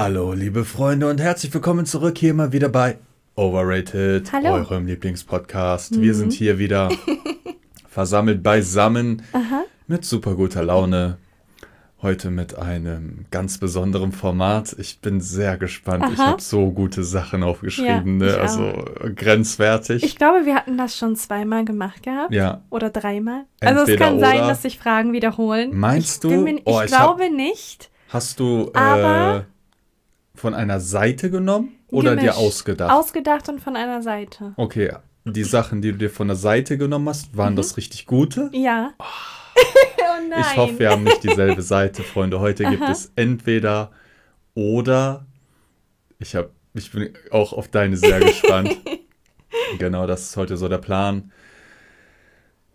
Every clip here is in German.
Hallo, liebe Freunde und herzlich willkommen zurück hier mal wieder bei Overrated, Hallo. eurem Lieblingspodcast. Wir sind hier wieder versammelt beisammen Aha. mit super guter Laune. Heute mit einem ganz besonderen Format. Ich bin sehr gespannt. Ich Aha. habe so gute Sachen aufgeschrieben, Ja, ich ne? also grenzwertig. Ich glaube, wir hatten das schon zweimal gemacht gehabt. ja, Oder dreimal. Also es Entweder kann sein, dass sich Fragen wiederholen. Meinst ich du? Mir, ich Oh, ich glaube nicht. hast du äh, Aber- von einer Seite genommen oder dir Gemischt. ausgedacht? Ausgedacht und von einer Seite. Okay, die Sachen, die du dir von der Seite genommen hast, waren das richtig gute? Ja. oh nein. Ich hoffe, wir haben nicht dieselbe Seite, Freunde. Heute gibt es entweder oder. Ich, hab, ich bin auch auf deine sehr gespannt. genau, das ist heute so der Plan.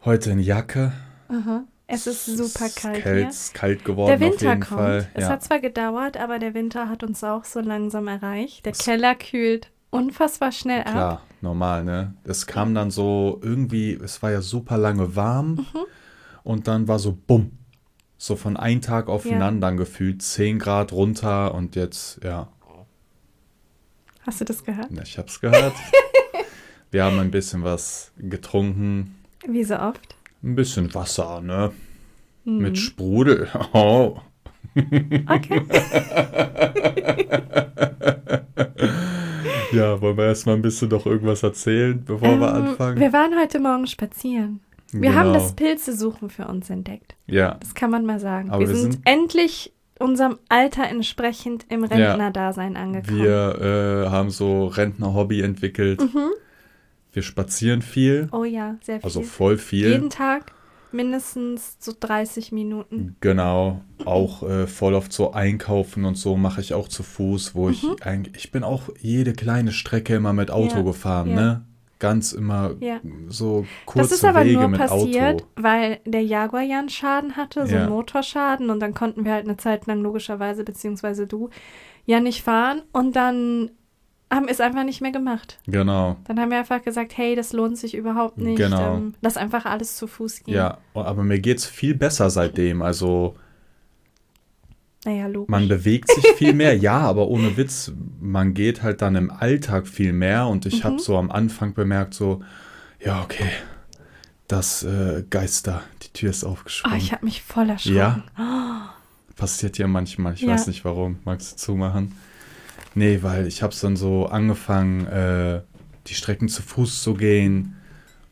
Heute in Jacke. Aha. Es ist super kalt kalt, hier. ist kalt geworden Der Winter kommt. Fall. Es Ja. hat zwar gedauert, aber der Winter hat uns auch so langsam erreicht. Der Es- Keller kühlt unfassbar schnell ab. Klar, normal, ne? Es kam dann so irgendwie, es war ja super lange warm Mhm. und dann war so bumm. So von einem Tag aufeinander dann gefühlt 10 Grad runter und jetzt, ja, Hast du das gehört? Na, Ich hab's gehört. Wir haben ein bisschen was getrunken. Wie so oft. Ein bisschen Wasser, ne? Hm. Mit Sprudel. Oh. Okay. Ja, wollen wir erstmal ein bisschen noch irgendwas erzählen, bevor wir Ähm, anfangen? Wir waren heute Morgen spazieren. Wir Genau. haben das Pilzesuchen für uns entdeckt. Ja, Das kann man mal sagen. Aber wir, wir sind, sind- endlich unserem Alter entsprechend im Rentnerdasein angekommen. wir äh, haben so Rentner-Hobby entwickelt. Mhm. Wir spazieren viel, Oh ja, sehr viel. also voll viel. Jeden Tag mindestens so 30 Minuten. Genau, auch äh, voll oft so einkaufen und so mache ich auch zu Fuß, wo ich eigentlich, ich bin auch jede kleine Strecke immer mit Auto Mhm. Ja, gefahren, ja. ne? Ganz immer Ja. so kurze Das ist aber Wege nur mit passiert, Auto. weil der Jaguar ja einen Schaden hatte, so einen Motorschaden. Und dann konnten wir halt eine Zeit lang logischerweise, beziehungsweise du, ja nicht fahren. Und dann haben es einfach nicht mehr gemacht. Genau, Dann haben wir einfach gesagt, hey, das lohnt sich überhaupt nicht. Genau. Ähm, lass einfach alles zu Fuß gehen. ja, aber mir geht's viel besser seitdem. Also Naja, logisch. man bewegt sich viel mehr, ja, aber ohne Witz, man geht halt dann im Alltag viel mehr und ich Mhm. habe so am Anfang bemerkt, so, ja, okay, das äh, Geister, die Tür ist oh, aufgesprungen. ich habe mich voll erschrocken. Ja? Passiert ja manchmal, ich Ja. weiß nicht warum. Magst du zumachen? Nee, weil ich habe dann so angefangen, äh, die Strecken zu Fuß zu gehen.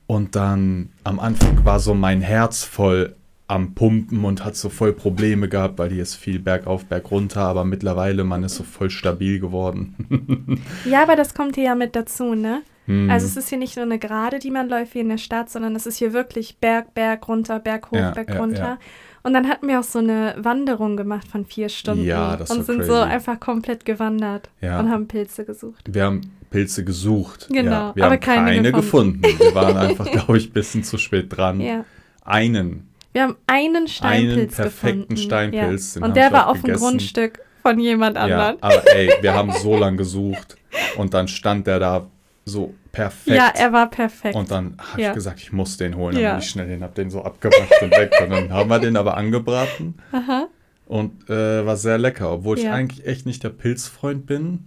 Und dann am Anfang war so mein Herz voll am Pumpen und hat so voll Probleme gehabt, weil hier ist viel bergauf, bergunter, aber mittlerweile man ist so voll stabil geworden. Ja, aber das kommt hier ja mit dazu, ne? Hm. Also es ist hier nicht nur eine Gerade, die man läuft wie in der Stadt, sondern es ist hier wirklich Berg, Berg, runter, Berg hoch, Ja, Berg ja, runter. ja. Und dann hatten wir auch so eine Wanderung gemacht von vier Stunden. Ja, das Und sind so crazy. einfach komplett gewandert Ja. und haben Pilze gesucht. Wir haben Pilze gesucht. Genau, ja, wir aber haben keine keine, gefunden. gefunden. Wir waren einfach, glaube ich, ein bisschen zu spät dran. Ja. Einen Wir haben einen Steinpilz perfekten gefunden. Steinpilz, Ja. Und der war auf dem. Grundstück von jemand Ja, anderem. aber ey, wir haben so lange gesucht und dann stand der da so perfekt. Ja, er war perfekt. und dann habe Ja. ich gesagt, ich muss den holen. Dann Ja. bin ich schnell hin, hab den so abgebracht und weg. Und dann haben wir den aber angebraten Aha. und äh, war sehr lecker. Obwohl ich Ja. Mhm. eigentlich echt nicht der Pilzfreund bin,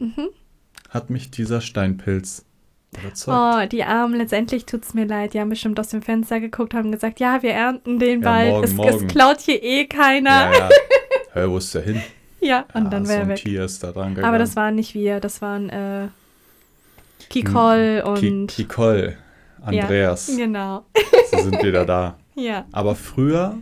hat mich dieser Steinpilz überzeugt. Oh, die Armen, letztendlich tut's mir leid. Die haben bestimmt aus dem Fenster geguckt, haben gesagt, ja, wir ernten den bald. morgen, es, morgen. es klaut hier eh keiner. Ja, ja. Hör, wo ist der hin? Ja, und Ja, dann so wäre er ein weg. Tier ist da dran gegangen. Aber das waren nicht wir, das waren äh, Kikol Ki- und. Kikol, Andreas, Ja, genau. sie sind wieder da. Ja. Aber früher,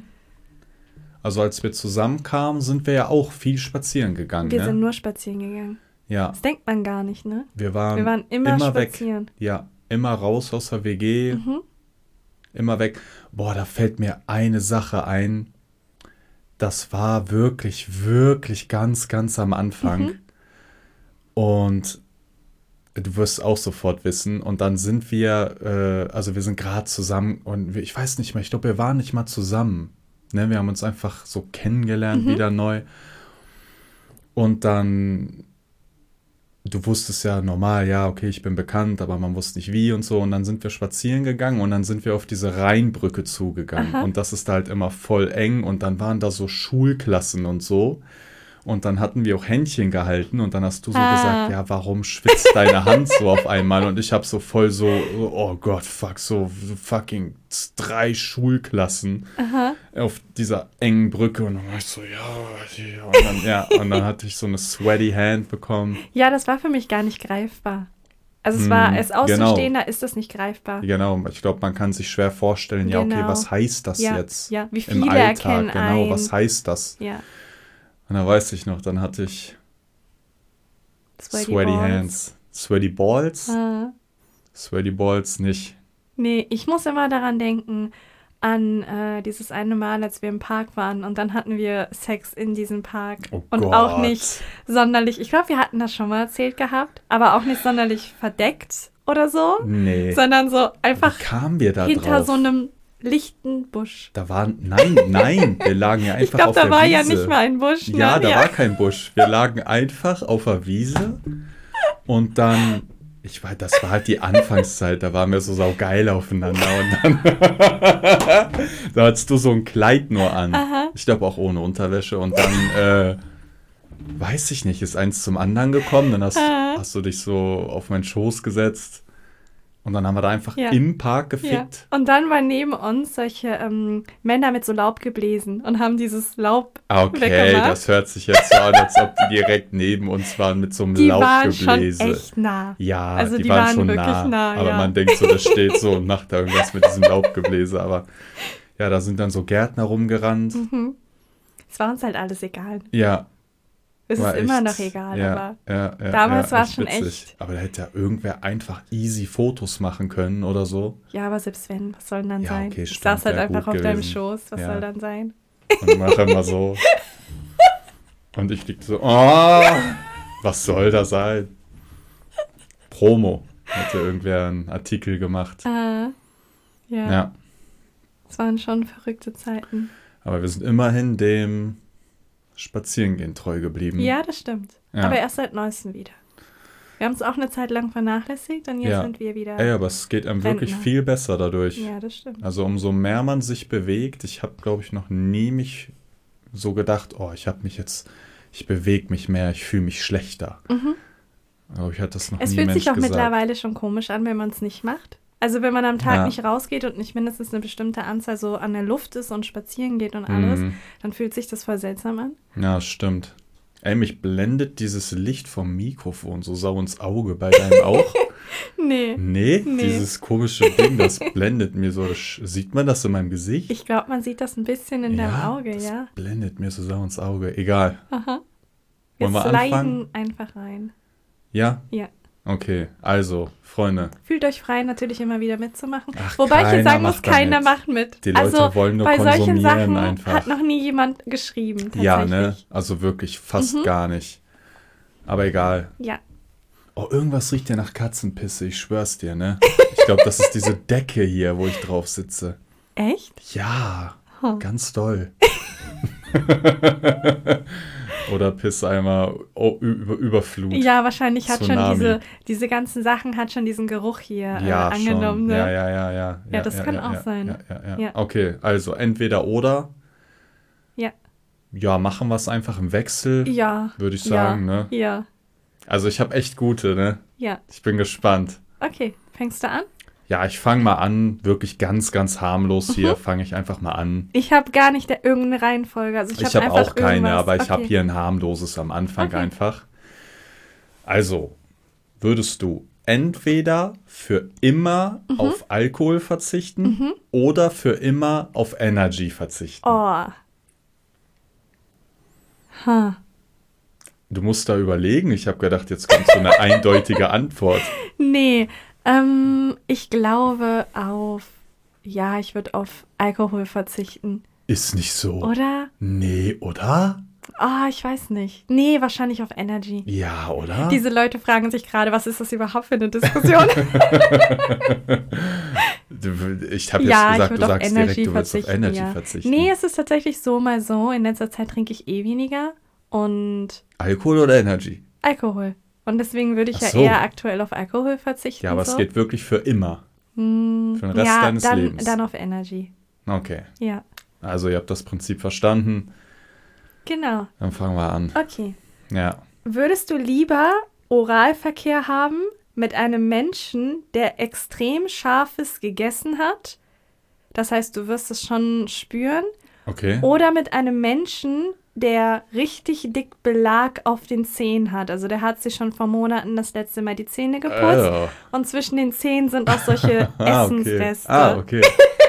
also als wir zusammenkamen, sind wir ja auch viel spazieren gegangen. Wir ne? sind nur spazieren gegangen. ja, Das denkt man gar nicht, ne? wir waren, Wir waren immer, weg. spazieren. Ja, immer raus aus der WG, Mhm. immer weg. Boah, da fällt mir eine Sache ein. Das war wirklich, wirklich ganz, ganz am Anfang. Mhm. Und du wirst auch sofort wissen. Und dann sind wir, äh, also wir sind gerade zusammen und wir, ich weiß nicht mehr, ich glaube, wir waren nicht mal zusammen. Ne? Wir haben uns einfach so kennengelernt, Mhm. wieder neu. Und dann, du wusstest ja normal, ja, okay, ich bin bekannt, aber man wusste nicht wie und so. Und dann sind wir spazieren gegangen und dann sind wir auf diese Rheinbrücke zugegangen. Aha. Und das ist halt immer voll eng und dann waren da so Schulklassen und so. Und dann hatten wir auch Händchen gehalten und dann hast du so Ah. gesagt, ja, warum schwitzt deine Hand so auf einmal? Und ich habe so voll so, oh Gott, fuck, so, fucking drei Schulklassen Aha. auf dieser engen Brücke und dann war ich so, ja, ja, und dann, ja, und dann hatte ich so eine sweaty Hand bekommen. Ja, das war für mich gar nicht greifbar. Also es war, als genau. Außenstehender ist das nicht greifbar. Genau, ich glaube, man kann sich schwer vorstellen, ja, okay, Genau. was heißt das Ja, jetzt ja, wie im viele Alltag? erkennen Genau, ein. was heißt das? Ja, Und da weiß ich noch, dann hatte ich Sweaty, sweaty. Hands. Sweaty Balls? Ah. Sweaty Balls nicht. Nee, ich muss immer daran denken, an äh, dieses eine Mal, als wir im Park waren und dann hatten wir Sex in diesem Park. Oh und Gott. auch nicht sonderlich, ich glaube, wir hatten das schon mal erzählt gehabt, aber auch nicht sonderlich verdeckt oder so, Nee. sondern so einfach Wie kamen wir da hinter drauf? so einem lichten Busch. da waren, nein, nein, wir lagen ja einfach Ich glaube, auf da der war Wiese. ja nicht mal ein Busch. Ne? Ja, da war kein Busch. Wir lagen einfach auf der Wiese und dann, ich weiß, das war halt die Anfangszeit, da waren wir so saugeil aufeinander und dann, da hattest du so ein Kleid nur an. Aha. Ich glaube auch ohne Unterwäsche und dann, äh, weiß ich nicht, ist eins zum anderen gekommen, dann hast, hast du dich so auf meinen Schoß gesetzt und dann haben wir da einfach Ja. im Park Ja. gefickt. Und dann waren neben uns solche ähm, Männer mit so Laub gebläsen und haben dieses Laub Okay, weggemacht. das hört sich jetzt so an, als ob die direkt neben uns waren mit so einem Die waren schon echt nah. Ja, Also die, die waren, waren schon wirklich nah. nah, aber ja. man denkt so, das steht so und macht da irgendwas mit diesem Laubgebläse. Aber ja, da sind dann so Gärtner rumgerannt. Mhm. Es war uns halt alles egal. Ja, Es war ist immer echt- noch egal, ja, aber ja, ja, damals ja, war es schon witzig. echt. Aber da hätte ja irgendwer einfach easy Fotos machen können oder so. ja, aber selbst wenn, was soll denn dann Ja, sein? okay, ich stimmt, saß halt einfach auf deinem gewesen. Schoß, was Ja. soll dann sein? Und mach immer so. Und ich lieg so, oh, was soll das sein? Promo. Hätte irgendwer einen Artikel gemacht. Äh, ja, Ja. es waren schon verrückte Zeiten. Aber wir sind immerhin dem Spazierengehen treu geblieben. Ja, das stimmt. Ja. Aber erst seit neuestem wieder. Wir haben es auch eine Zeit lang vernachlässigt und jetzt Ja. sind wir wieder. Ey, aber es geht einem wirklich Rentner. viel besser dadurch. ja, das stimmt. Also umso mehr man sich bewegt, ich habe, glaube ich, noch nie mich so gedacht, oh, ich habe mich jetzt, ich bewege mich mehr, ich fühle mich schlechter. Mhm. Aber ich hatte das noch Es nie fühlt Mensch sich auch gesagt. mittlerweile schon komisch an, wenn man es nicht macht. Also wenn man am Tag Ja. nicht rausgeht und nicht mindestens eine bestimmte Anzahl so an der Luft ist und spazieren geht und alles, Mhm. dann fühlt sich das voll seltsam an. Ja, stimmt. Ey, mich blendet dieses Licht vom Mikrofon so sau ins Auge. Bei deinem auch? Nee. Nee, Nee. dieses komische Ding, das blendet mir so. Sieht man das in meinem Gesicht? Ich glaube, man sieht das ein bisschen in deinem Auge, das ja. blendet mir so sau ins Auge. Egal. Aha. Wir Wollen wir anfangen? einfach rein. Ja? Ja. Okay, also, Freunde. Fühlt euch frei, natürlich immer wieder mitzumachen. Ach, Wobei ich keiner sagen muss, macht keiner mit. macht mit. Die Leute also wollen nur bei solchen Sachen einfach. hat noch nie jemand geschrieben. Ja, ne? Also wirklich fast Mhm. gar nicht. Aber egal. Ja. Oh, irgendwas riecht ja nach Katzenpisse, ich schwör's dir, ne? Ich glaube, das ist diese Decke hier, wo ich drauf sitze. Echt? Ja, Huh. ganz doll. Oder Pisseimer oh, über, Überflut. Ja, wahrscheinlich hat Tsunami. schon diese, diese ganzen Sachen hat schon diesen Geruch hier äh, Ja, angenommen. schon. Ne? Ja, ja, ja, ja. Ja, das kann auch ja, sein. Ja, ja, ja. Ja. Okay, also entweder oder. Ja. Ja, machen wir es einfach im Wechsel, Ja. würde ich sagen, ja. ne? Ja. Also ich habe echt gute, ne? Ja. Ich bin gespannt. Okay, fängst du an? Ja, ich fange mal an, wirklich ganz, ganz harmlos Mhm. hier, fange ich einfach mal an. Ich habe gar nicht der, irgendeine Reihenfolge. Also ich habe einfach auch keine, irgendwas. aber ich habe hier ein harmloses am Anfang Okay. einfach. Also, würdest du entweder für immer Mhm. auf Alkohol verzichten oder für immer auf Energy verzichten? Oh. Ha. Du musst da überlegen. Ich habe gedacht, jetzt kommt so eine eindeutige Antwort. Nee, ähm, ich glaube auf. Ja, ich würde auf Alkohol verzichten. Ist nicht so. Oder? Nee, oder? Ah, ich weiß nicht. Nee, wahrscheinlich auf Energy. Ja, oder? Diese Leute fragen sich gerade, was ist das überhaupt für eine Diskussion? Ich habe jetzt ja, gesagt, du sagst Energy direkt, du willst auf verzichten. Energy ja. verzichten. Nee, es ist tatsächlich so mal so. In letzter Zeit trinke ich eh weniger und Alkohol oder Energy? Alkohol. Und deswegen würde ich Ach ja so. eher aktuell auf Alkohol verzichten. Ja, aber so. es geht wirklich für immer. Hm, für den Rest ja, deines dann, Lebens. dann auf Energy. Okay. Ja. Also ihr habt das Prinzip verstanden. Genau. Dann fangen wir an. Okay. Ja. Würdest du lieber Oralverkehr haben mit einem Menschen, der extrem scharfes gegessen hat? Das heißt, du wirst es schon spüren. Okay. Oder mit einem Menschen, der richtig dick Belag auf den Zähnen hat. Also der hat sich schon vor Monaten das letzte Mal die Zähne geputzt. Oh. Und zwischen den Zähnen sind auch solche Ah, okay. Essensreste. Ah, okay.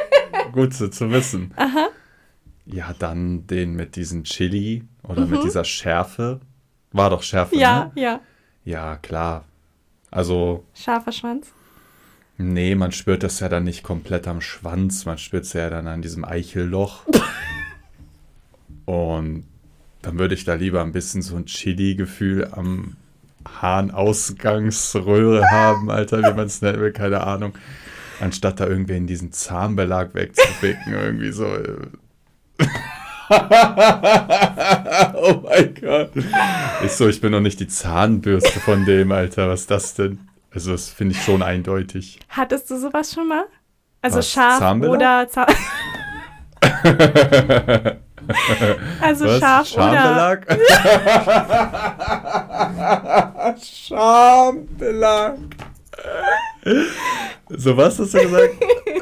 Gut zu, zu wissen. Aha. Ja, dann den mit diesem Chili oder mit dieser Schärfe. War doch Schärfe, Mhm. Ja, ne? ja. Ja, klar. Also, Scharfer Schwanz. nee, man spürt das ja dann nicht komplett am Schwanz. Man spürt es ja dann an diesem Eichelloch. Und dann würde ich da lieber ein bisschen so ein Chili-Gefühl am Harnausgangsröhre haben, Alter, wie man es nennen will, keine Ahnung. Anstatt da irgendwie in diesen Zahnbelag wegzuficken, irgendwie so. äh. oh mein Gott. Ich so, ich bin noch nicht die Zahnbürste von dem, Alter. Was ist das denn? Also, das finde ich schon eindeutig. Hattest du sowas schon mal? Also Was, scharf Zahnbelag? oder Zahn Also Was? scharf oder Schambelag? Schambelag. So was hast du gesagt?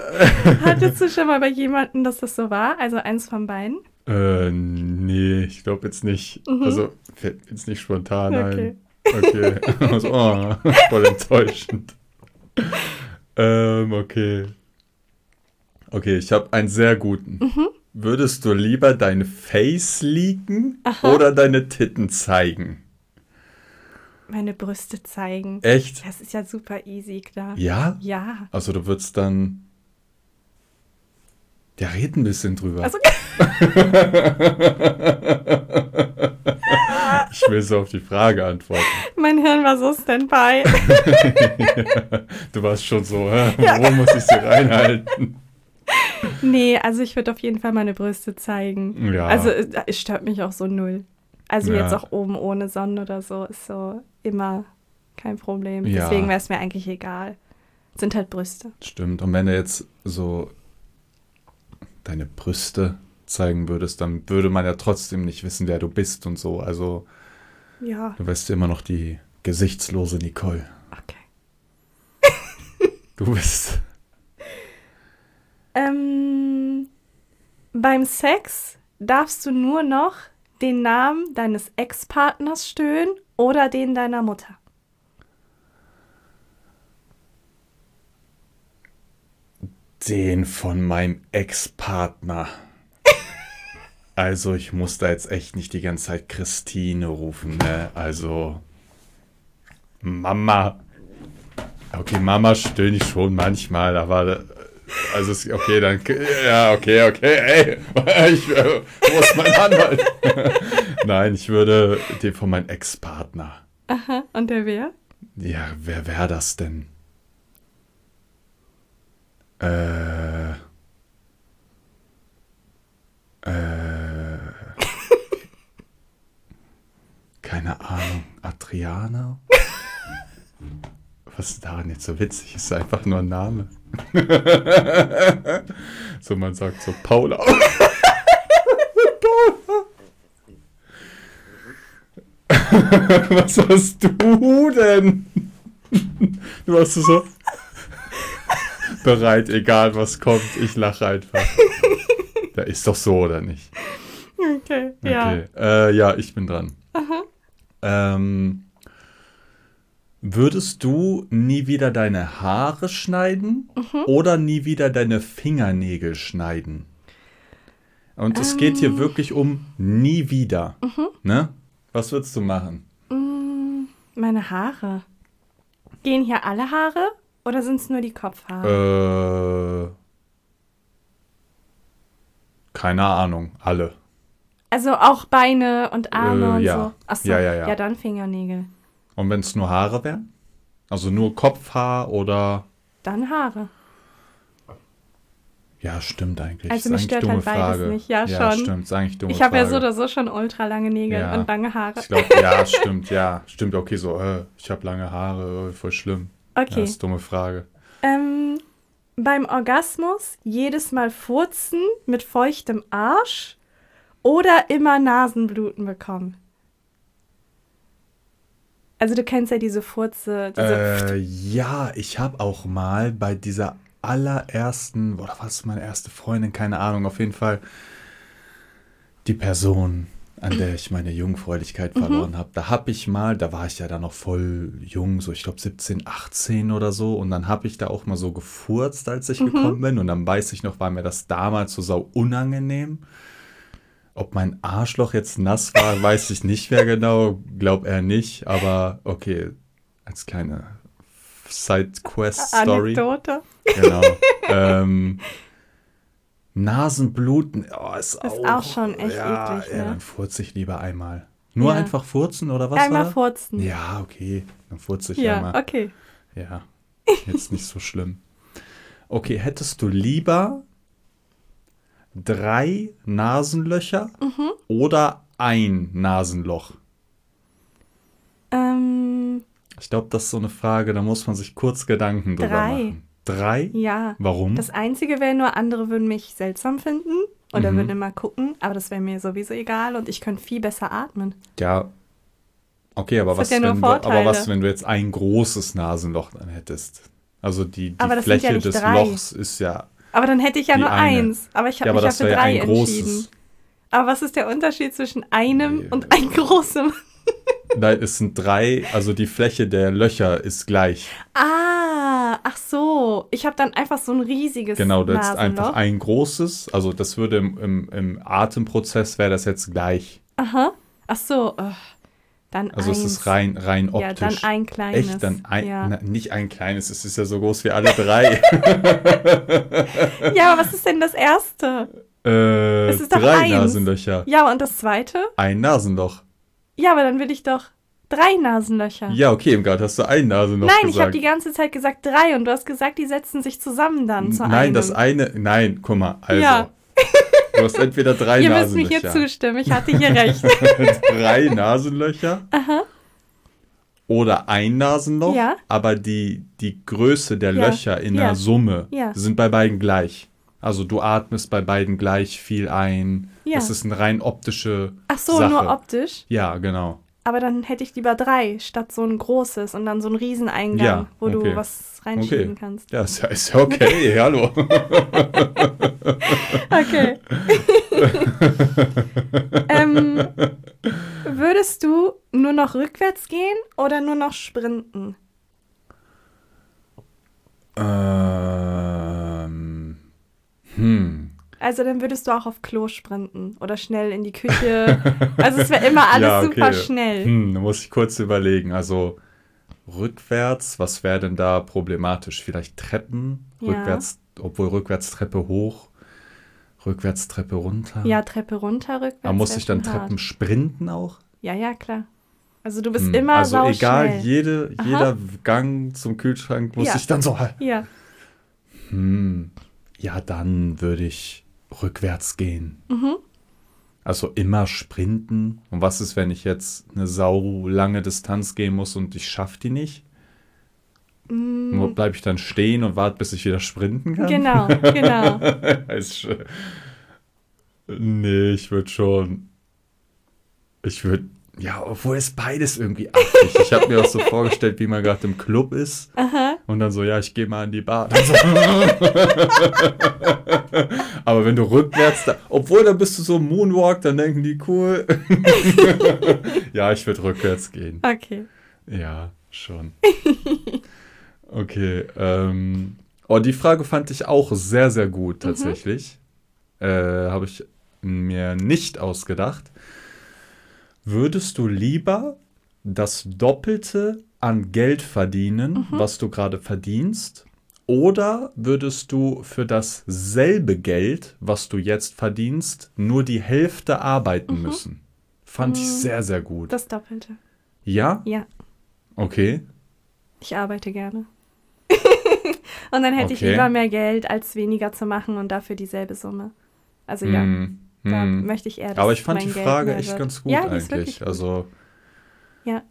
hattest du schon mal bei jemandem, dass das so war? Also eins von beiden? Äh, nee, ich glaube jetzt nicht. Also fällt mir jetzt nicht spontan Mhm. Okay. ein. Okay. Also, oh, voll enttäuschend. ähm, okay. Okay, ich habe einen sehr guten. Mhm. Würdest du lieber dein Face leaken oder deine Titten zeigen? Meine Brüste zeigen. Echt? Das ist ja super easy, klar. Ja? Ja. Also du würdest dann. Ja, red ein bisschen drüber. Also, ich will so auf die Frage antworten. mein Hirn war so Standby. Du warst schon so, hä? wo muss ich sie reinhalten? nee, also ich würde auf jeden Fall meine Brüste zeigen. Ja. Also es es stört mich auch so null. Also Ja. jetzt auch oben ohne Sonne oder so ist so immer kein Problem. Ja. Deswegen wäre es mir eigentlich egal. Sind halt Brüste. Stimmt. Und wenn du jetzt so deine Brüste zeigen würdest, dann würde man ja trotzdem nicht wissen, wer du bist und so. Also Ja, du wärst immer noch die gesichtslose Nicole. okay. Du bist. Ähm, beim Sex darfst du nur noch den Namen deines Ex-Partners stöhnen oder den deiner Mutter. Den von meinem Ex-Partner. Also, ich muss da jetzt echt nicht die ganze Zeit Christine rufen, ne? Also. Mama. Okay, Mama stöhne ich schon manchmal, aber. Also, es- okay, dann. Ja, okay, okay, ey. Ich, äh, wo ist mein Anwalt? Nein, ich würde den von meinem Ex-Partner. Aha, und der wer? Ja, wer wäre das denn? Äh. Äh. Keine Ahnung. Adriana? Was ist daran jetzt so witzig? Ist einfach nur ein Name. so, man sagt so Paula. Was hast du denn? Du warst so bereit, egal was kommt, ich lache einfach. Da ist doch so, oder nicht? Okay, ja. Okay. Äh, ja, ich bin dran. Ähm, würdest du nie wieder deine Haare schneiden Mhm. oder nie wieder deine Fingernägel schneiden? Und es geht Ähm. hier wirklich um nie wieder. Mhm. Ne? Was würdest du machen? Mm, Meine Haare. Gehen hier alle Haare oder sind es nur die Kopfhaare? Äh, keine Ahnung, alle. also auch Beine und Arme äh, und ja. so. Achso, Ja, ja, ja. ja, dann Fingernägel. Und wenn es nur Haare wären? Also nur Kopfhaar oder. Dann Haare. Ja, stimmt eigentlich. Also mich stört halt beides Frage. nicht. Ja, ja schon. stimmt. Ist eigentlich dumme Ich habe ja so oder so schon ultra lange Nägel Ja. und lange Haare. Ich glaube, ja, stimmt, ja. Stimmt, okay, so, äh, ich habe lange Haare, äh, voll schlimm. Ja, Okay. ist dumme Frage. Ähm, beim Orgasmus jedes Mal furzen mit feuchtem Arsch oder immer Nasenbluten bekommen? Also du kennst ja diese Furze, diese Äh, ja, ich habe auch mal bei dieser allerersten, oder was meine erste Freundin, keine Ahnung, auf jeden Fall die Person, an der ich meine Jungfräulichkeit verloren habe. Da habe ich mal, da war ich ja dann noch voll jung, so ich glaube 17, 18 oder so, und dann habe ich da auch mal so gefurzt, als ich gekommen bin, und dann weiß ich noch, war mir das damals so sau unangenehm. Ob mein Arschloch jetzt nass war, weiß ich nicht mehr genau. Glaub eher nicht, aber okay, als kleine Side-Quest-Story. Anekdote. Genau. ähm, Nasenbluten, oh, ist, Ist auch, auch schon echt ja, eklig, Ja, ne? dann furze ich lieber einmal. Nur Ja. einfach furzen oder was Einmal war? furzen. Ja, okay, dann furze ich Ja, einmal. okay. Ja, jetzt nicht so schlimm. Okay, hättest du lieber drei Nasenlöcher Mhm. oder ein Nasenloch? Ähm, Ich glaube, das ist so eine Frage, da muss man sich kurz Gedanken drüber Drei. machen. Drei? ja. Warum? Das Einzige wäre nur, andere würden mich seltsam finden oder Mhm. würden immer gucken, aber das wäre mir sowieso egal und ich könnte viel besser atmen. Ja. Okay, aber Das was, ja wenn du, aber was, wenn du jetzt ein großes Nasenloch dann hättest? Also die, die Fläche des drei. Lochs ist ja. Aber dann hätte ich ja Die nur eine. eins. Aber ich habe Ja, mich ja für ja drei ein entschieden. großes. Aber was ist der Unterschied zwischen einem Nee. und einem großem? Nein, es sind drei, also die Fläche der Löcher ist gleich. Ah, ach so. Ich habe dann einfach so ein riesiges Genau, das ist Nasenloch. einfach ein großes. Also das würde im, im, im Atemprozess wäre das jetzt gleich. Aha. Ach so. ugh. Dann Also eins. es ist rein, rein Ja, optisch. dann ein kleines. Echt, dann ein, Ja. na, nicht ein kleines, es ist ja so groß wie alle drei. ja, aber was ist denn das erste? äh, Es ist doch drei eins. Nasenlöcher. Ja, und das zweite? Ein Nasenloch. Ja, aber dann will ich doch drei Nasenlöcher. Ja, okay, im Gerade hast du ein Nasenloch Nein, gesagt. ich habe die ganze Zeit gesagt drei und du hast gesagt, die setzen sich zusammen dann zu Nein, einem. das eine. Nein, guck mal. Also, Ja. Du hast entweder drei Ihr müsst mir Nasenlöcher. hier zustimmen, ich hatte hier recht. drei Nasenlöcher. Oder ein Nasenloch. Ja. Aber die, die Größe der Ja, Löcher in ja, der Summe sind bei beiden gleich. Also du atmest bei beiden gleich viel ein. Ja. Das ist eine rein optische Ach so, Sache. nur optisch. Ja, genau. Aber dann hätte ich lieber drei, statt so ein großes und dann so ein Rieseneingang, Ja, wo du okay. was reinschieben Okay. kannst. Ja, ist ist okay. Hallo. Okay. ähm, würdest du nur noch rückwärts gehen oder nur noch sprinten? ähm, hm. Also dann würdest du auch auf Klo sprinten oder schnell in die Küche. Also es wäre immer alles Ja, okay. super schnell. Hm, da muss ich kurz überlegen. Also rückwärts, was wäre denn da problematisch? Vielleicht Treppen? Ja. Rückwärts, obwohl rückwärts Treppe hoch, rückwärts Treppe runter. Ja, Treppe runter, rückwärts. Aber muss ich dann Treppen hart. sprinten auch? Ja, ja, klar. Also du bist Hm, immer Also egal, jede, jeder Gang zum Kühlschrank muss Ja. ich dann so. Ja. Hm, ja, dann würde ich rückwärts gehen. Mhm. Also immer sprinten. Und was ist, wenn ich jetzt eine sau lange Distanz gehen muss und ich schaffe die nicht? Mm, Bleibe ich dann stehen und warte, bis ich wieder sprinten kann? Genau, genau. Nee, ich würde schon. Ich würde. Ja, obwohl es beides irgendwie affig. Ich habe mir auch so vorgestellt, wie man gerade im Club ist. Aha. Und dann so, ja, ich gehe mal in die Bar. So, Aber wenn du rückwärts, da, obwohl da bist du so Moonwalk, dann denken die cool. ja, ich würde rückwärts gehen. Okay. Ja, schon. Okay. Ähm, oh, die Frage fand ich auch sehr, sehr gut tatsächlich. Äh, Habe ich mir nicht ausgedacht. Würdest du lieber das Doppelte an Geld verdienen, was du gerade verdienst? Oder würdest du für dasselbe Geld, was du jetzt verdienst, nur die Hälfte arbeiten müssen? Fand ich sehr, sehr gut. Das Doppelte. ja? Ja, Okay. ich arbeite gerne. und dann hätte ich Okay. lieber mehr Geld, als weniger zu machen und dafür dieselbe Summe. Also ja, Hm, da hm. möchte ich eher, Aber ich fand die Geld Frage echt ganz gut ja, eigentlich. gut. Also, Ja.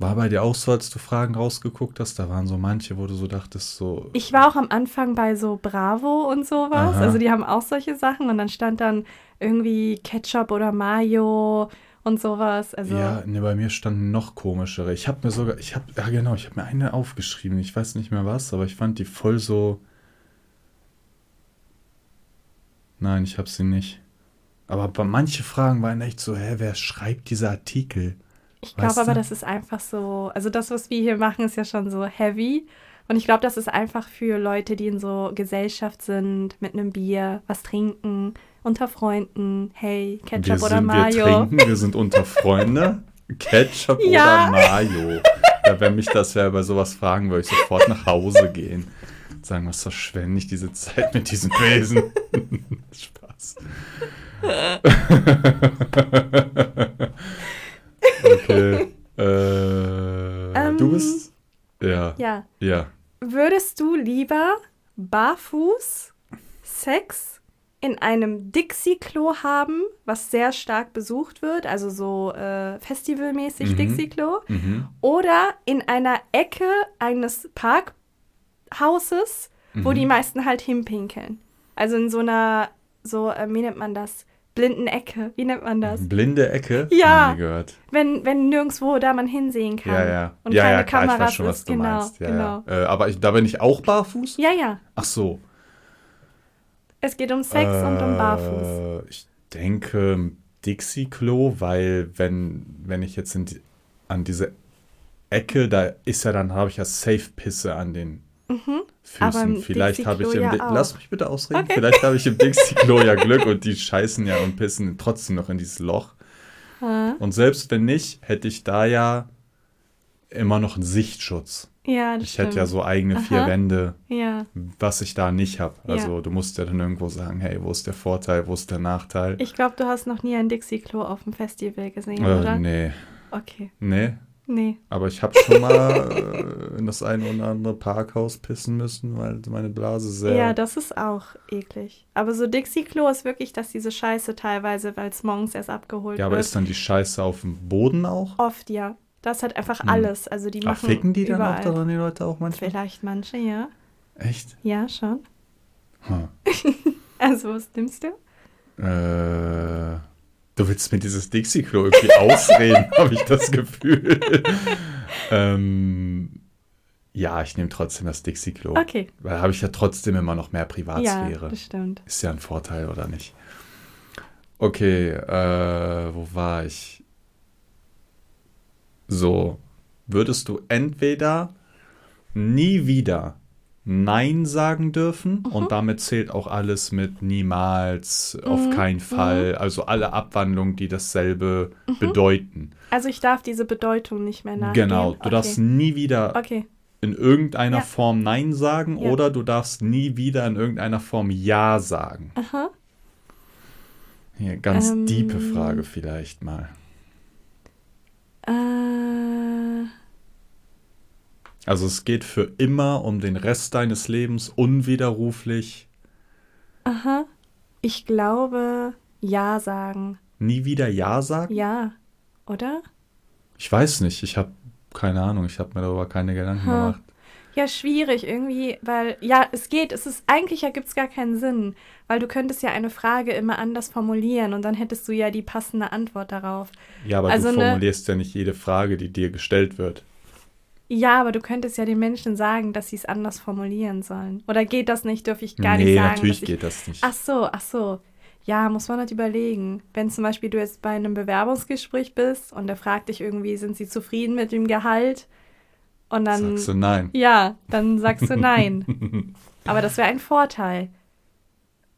War bei dir auch so, als du Fragen rausgeguckt hast? Da waren so manche, wo du so dachtest, so. Ich war auch am Anfang bei so Bravo und sowas. Aha. Also die haben auch solche Sachen und dann stand dann irgendwie Ketchup oder Mayo und sowas. Also Ja, ne, bei mir standen noch komischere. Ich habe mir sogar, ich habe, ja genau, ich habe mir eine aufgeschrieben. Ich weiß nicht mehr was, aber ich fand die voll so. Nein, ich habe sie nicht. Aber bei manche Fragen waren echt so, hä, wer schreibt diese Artikel? ich glaube aber, das ist einfach so, also das, was wir hier machen, ist ja schon so heavy. Und ich glaube, das ist einfach für Leute, die in so Gesellschaft sind, mit einem Bier, was trinken, unter Freunden, hey, Ketchup wir oder sind, Mayo. wir trinken, wir sind unter Freunde. Ketchup Ja. oder Mayo. Ja, wenn mich das wer bei sowas fragen, würde ich sofort nach Hause gehen. Und sagen, was verschwende ich diese Zeit mit diesem Wesen? Spaß. okay. Äh, Ähm, du bist. Ja. Ja. Ja. Würdest du lieber barfuß Sex in einem Dixie-Klo haben, was sehr stark besucht wird, also so äh, festivalmäßig Mhm. Dixie-Klo, Mhm. oder in einer Ecke eines Parkhauses, wo Mhm. die meisten halt hinpinkeln? Also in so einer, so, äh, wie nennt man das? Blinden Ecke, wie nennt man das? Blinde Ecke? Ja. Wenn, wenn nirgendwo da man hinsehen kann. Ja, ja. Und ja, keine ja, klar, ich weiß schon, was ist. du genau, meinst. Ja, genau. ja. Äh, aber ich, da bin ich auch barfuß? Ja, ja. Ach so. Es geht um Sex und um Barfuß. Äh, Ich denke Dixie-Klo, weil wenn, wenn ich jetzt in die, an diese Ecke, da ist ja dann, habe ich ja Safe-Pisse an den Mhm. Füßen. Vielleicht habe ich im ja. Lass mich bitte ausreden. Okay. Vielleicht habe ich im Dixie-Klo ja Glück und die scheißen ja und pissen trotzdem noch in dieses Loch. Ah, Und selbst wenn nicht, hätte ich da ja immer noch einen Sichtschutz. Ja, Ich hätte ja stimmt. so eigene vier Aha. Wände, Ja, was ich da nicht habe. Ja. Also du musst ja dann irgendwo sagen, hey, wo ist der Vorteil, wo ist der Nachteil? ich glaube, du hast noch nie ein Dixie-Klo auf dem Festival gesehen, äh, oder? nee, Okay, nee. Nee. Aber ich habe schon mal äh, in das ein oder andere Parkhaus pissen müssen, weil meine Blase sehr... Ja, das ist auch eklig. Aber so Dixie-Klo ist wirklich, dass diese Scheiße teilweise, weil es morgens erst abgeholt ja, aber wird. ist dann die Scheiße auf dem Boden auch? Oft, ja. Das hat einfach Hm. alles. Also die Ach, machen ficken die dann überall. auch daran, die Leute auch manchmal? Vielleicht manche, ja. Echt? Ja, schon. Hm. Also, was nimmst du? Äh, du willst mir dieses Dixie-Klo irgendwie ausreden, habe ich das Gefühl. ähm, ja, ich nehme trotzdem das Dixie-Klo. Okay. Weil da habe ich ja trotzdem immer noch mehr Ja, Privatsphäre. das stimmt. Ist ja ein Vorteil, oder nicht? Okay, äh, wo war ich? So, würdest du entweder nie wieder Nein sagen dürfen Mhm. und damit zählt auch alles mit niemals, auf Mhm, keinen Fall, also alle Abwandlungen, die dasselbe bedeuten. Also ich darf diese Bedeutung nicht mehr nachgehen. Genau, du okay. darfst nie wieder Okay, in irgendeiner Ja. Form Nein sagen Ja. oder du darfst nie wieder in irgendeiner Form Ja sagen. aha. Hier, ganz Ähm. diepe Frage vielleicht mal. Äh, Also es geht für immer um den Rest deines Lebens, unwiderruflich, aha. Ich glaube, ja sagen. nie wieder Ja sagen? Ja, oder? Ich weiß nicht, ich habe keine Ahnung, ich habe mir darüber keine Gedanken Ha. gemacht. Ja, schwierig irgendwie, weil, ja, es geht, es ist, eigentlich ergibt es gar keinen Sinn, weil du könntest ja eine Frage immer anders formulieren und dann hättest du ja die passende Antwort darauf. Ja, aber Also du ne- formulierst ja nicht jede Frage, die dir gestellt wird. Ja, aber du könntest ja den Menschen sagen, dass sie es anders formulieren sollen. Oder geht das nicht? Dürfe ich gar nee, nicht sagen. natürlich dass ich, geht das nicht. Ach so, ach so. Ja, muss man halt überlegen. Wenn zum Beispiel du jetzt bei einem Bewerbungsgespräch bist und der fragt dich irgendwie, sind sie zufrieden mit dem Gehalt? Und dann. Sagst du nein. Ja, dann sagst du nein. Aber das wäre ein Vorteil.